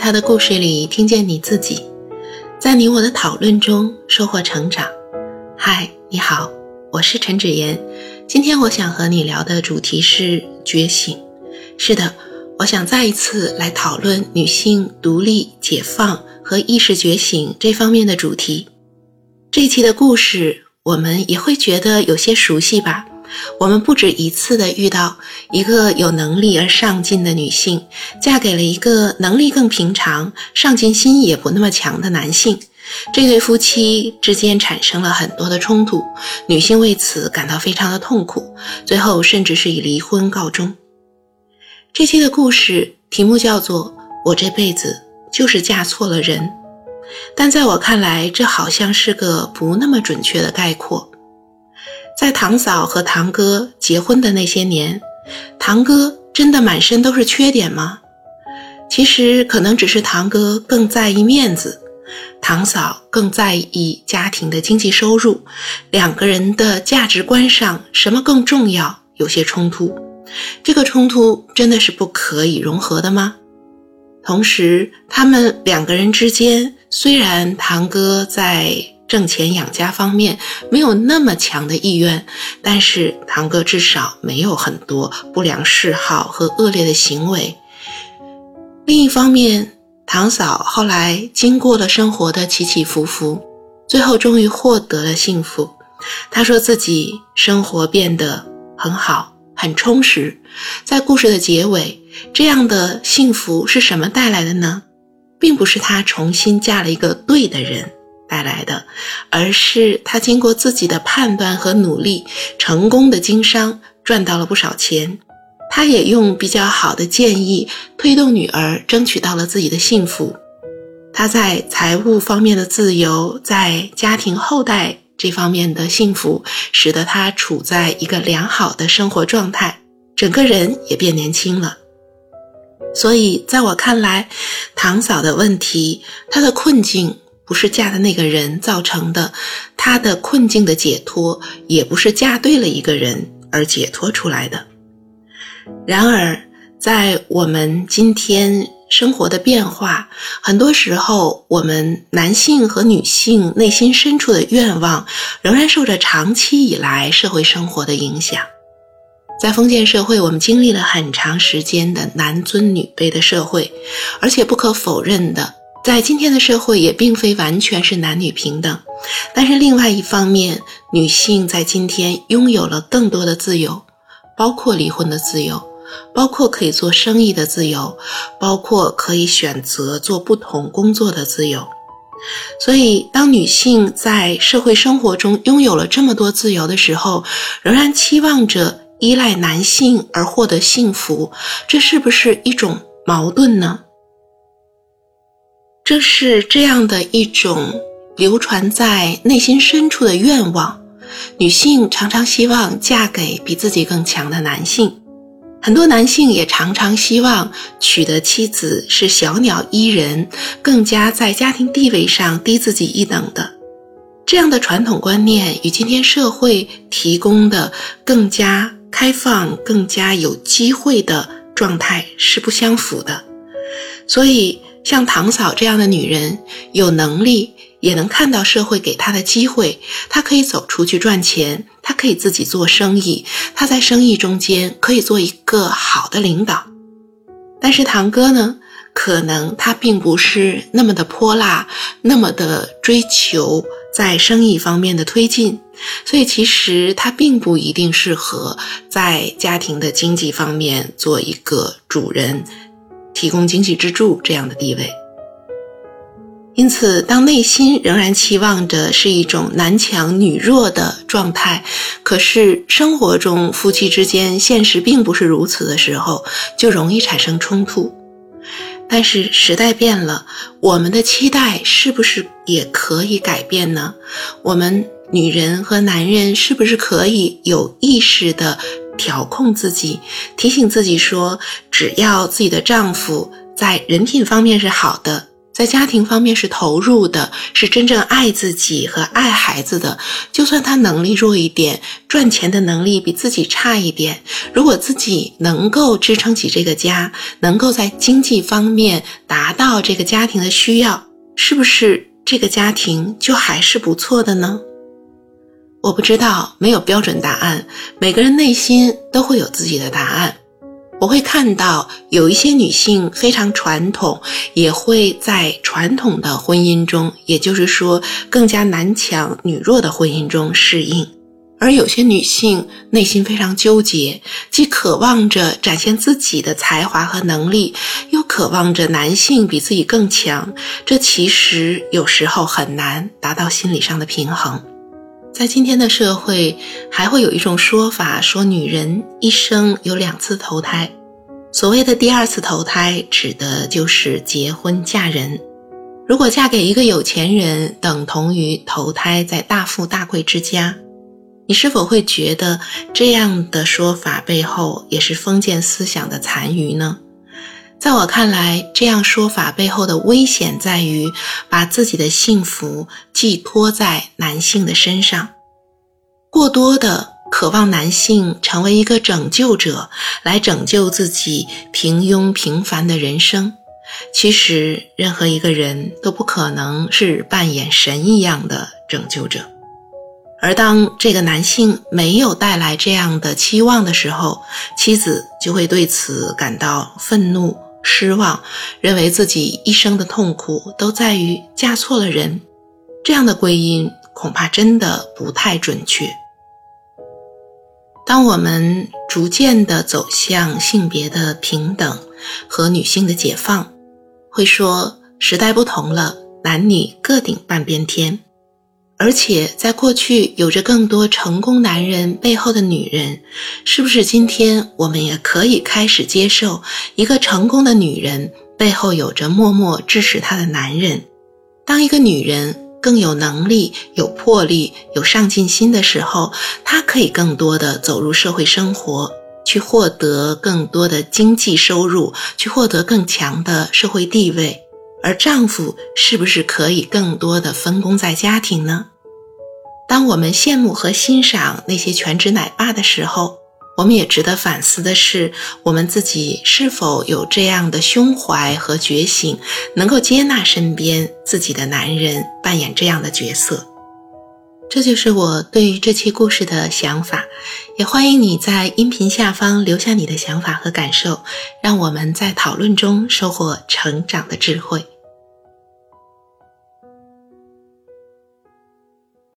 他的故事里听见你自己，在你我的讨论中收获成长。嗨，你好，我是陈芷妍。今天我想和你聊的主题是觉醒。是的，我想再一次来讨论女性独立、解放和意识觉醒这方面的主题。这期的故事，我们也会觉得有些熟悉吧？我们不止一次的遇到一个有能力而上进的女性，嫁给了一个能力更平常、上进心也不那么强的男性。这对夫妻之间产生了很多的冲突，女性为此感到非常的痛苦，最后甚至是以离婚告终。这期的故事题目叫做《我这辈子就是嫁错了人》，但在我看来，这好像是个不那么准确的概括。在堂嫂和堂哥结婚的那些年，堂哥真的满身都是缺点吗？其实可能只是堂哥更在意面子，堂嫂更在意家庭的经济收入，两个人的价值观上什么更重要？有些冲突，这个冲突真的是不可以融合的吗？同时，他们两个人之间虽然堂哥在。挣钱养家方面没有那么强的意愿，但是堂哥至少没有很多不良嗜好和恶劣的行为。另一方面，堂嫂后来经过了生活的起起伏伏，最后终于获得了幸福。她说自己生活变得很好，很充实。在故事的结尾，这样的幸福是什么带来的呢？并不是她重新嫁了一个对的人。带来的，而是他经过自己的判断和努力，成功的经商，赚到了不少钱。他也用比较好的建议推动女儿争取到了自己的幸福。他在财务方面的自由，在家庭后代这方面的幸福，使得他处在一个良好的生活状态，整个人也变年轻了。所以，在我看来，堂嫂的问题，她的困境。不是嫁的那个人造成的，她的困境的解脱也不是嫁对了一个人而解脱出来的。然而，在我们今天生活的变化，很多时候，我们男性和女性内心深处的愿望，仍然受着长期以来社会生活的影响。在封建社会，我们经历了很长时间的男尊女卑的社会，而且不可否认的。在今天的社会，也并非完全是男女平等，但是另外一方面，女性在今天拥有了更多的自由，包括离婚的自由，包括可以做生意的自由，包括可以选择做不同工作的自由。所以，当女性在社会生活中拥有了这么多自由的时候，仍然期望着依赖男性而获得幸福，这是不是一种矛盾呢？这是这样的一种流传在内心深处的愿望。女性常常希望嫁给比自己更强的男性，很多男性也常常希望娶的妻子是小鸟依人，更加在家庭地位上低自己一等的。这样的传统观念与今天社会提供的更加开放、更加有机会的状态是不相符的，所以。像堂嫂这样的女人，有能力也能看到社会给她的机会，她可以走出去赚钱，她可以自己做生意，她在生意中间可以做一个好的领导。但是堂哥呢，可能他并不是那么的泼辣，那么的追求在生意方面的推进，所以其实他并不一定适合在家庭的经济方面做一个主人。提供经济支柱这样的地位，因此，当内心仍然期望着是一种男强女弱的状态，可是生活中夫妻之间现实并不是如此的时候，就容易产生冲突。但是时代变了，我们的期待是不是也可以改变呢？我们女人和男人是不是可以有意识的？调控自己，提醒自己说，只要自己的丈夫在人品方面是好的，在家庭方面是投入的，是真正爱自己和爱孩子的。就算他能力弱一点，赚钱的能力比自己差一点，如果自己能够支撑起这个家，能够在经济方面达到这个家庭的需要，是不是这个家庭就还是不错的呢？我不知道，没有标准答案，每个人内心都会有自己的答案。我会看到有一些女性非常传统，也会在传统的婚姻中，也就是说更加男强女弱的婚姻中适应；而有些女性内心非常纠结，既渴望着展现自己的才华和能力，又渴望着男性比自己更强，这其实有时候很难达到心理上的平衡。在今天的社会，还会有一种说法，说女人一生有两次投胎。所谓的第二次投胎，指的就是结婚嫁人。如果嫁给一个有钱人，等同于投胎在大富大贵之家。你是否会觉得这样的说法背后也是封建思想的残余呢？在我看来，这样说法背后的危险在于把自己的幸福寄托在男性的身上，过多的渴望男性成为一个拯救者，来拯救自己平庸平凡的人生。其实，任何一个人都不可能是扮演神一样的拯救者。而当这个男性没有带来这样的期望的时候，妻子就会对此感到愤怒。失望，认为自己一生的痛苦都在于嫁错了人，这样的归因恐怕真的不太准确。当我们逐渐的走向性别的平等和女性的解放，会说时代不同了，男女各顶半边天。而且，在过去有着更多成功男人背后的女人，是不是今天我们也可以开始接受一个成功的女人背后有着默默支持她的男人？当一个女人更有能力、有魄力、有上进心的时候，她可以更多的走入社会生活，去获得更多的经济收入，去获得更强的社会地位。而丈夫是不是可以更多的分工在家庭呢？当我们羡慕和欣赏那些全职奶爸的时候，我们也值得反思的是，我们自己是否有这样的胸怀和觉醒，能够接纳身边自己的男人扮演这样的角色。这就是我对于这期故事的想法，也欢迎你在音频下方留下你的想法和感受，让我们在讨论中收获成长的智慧。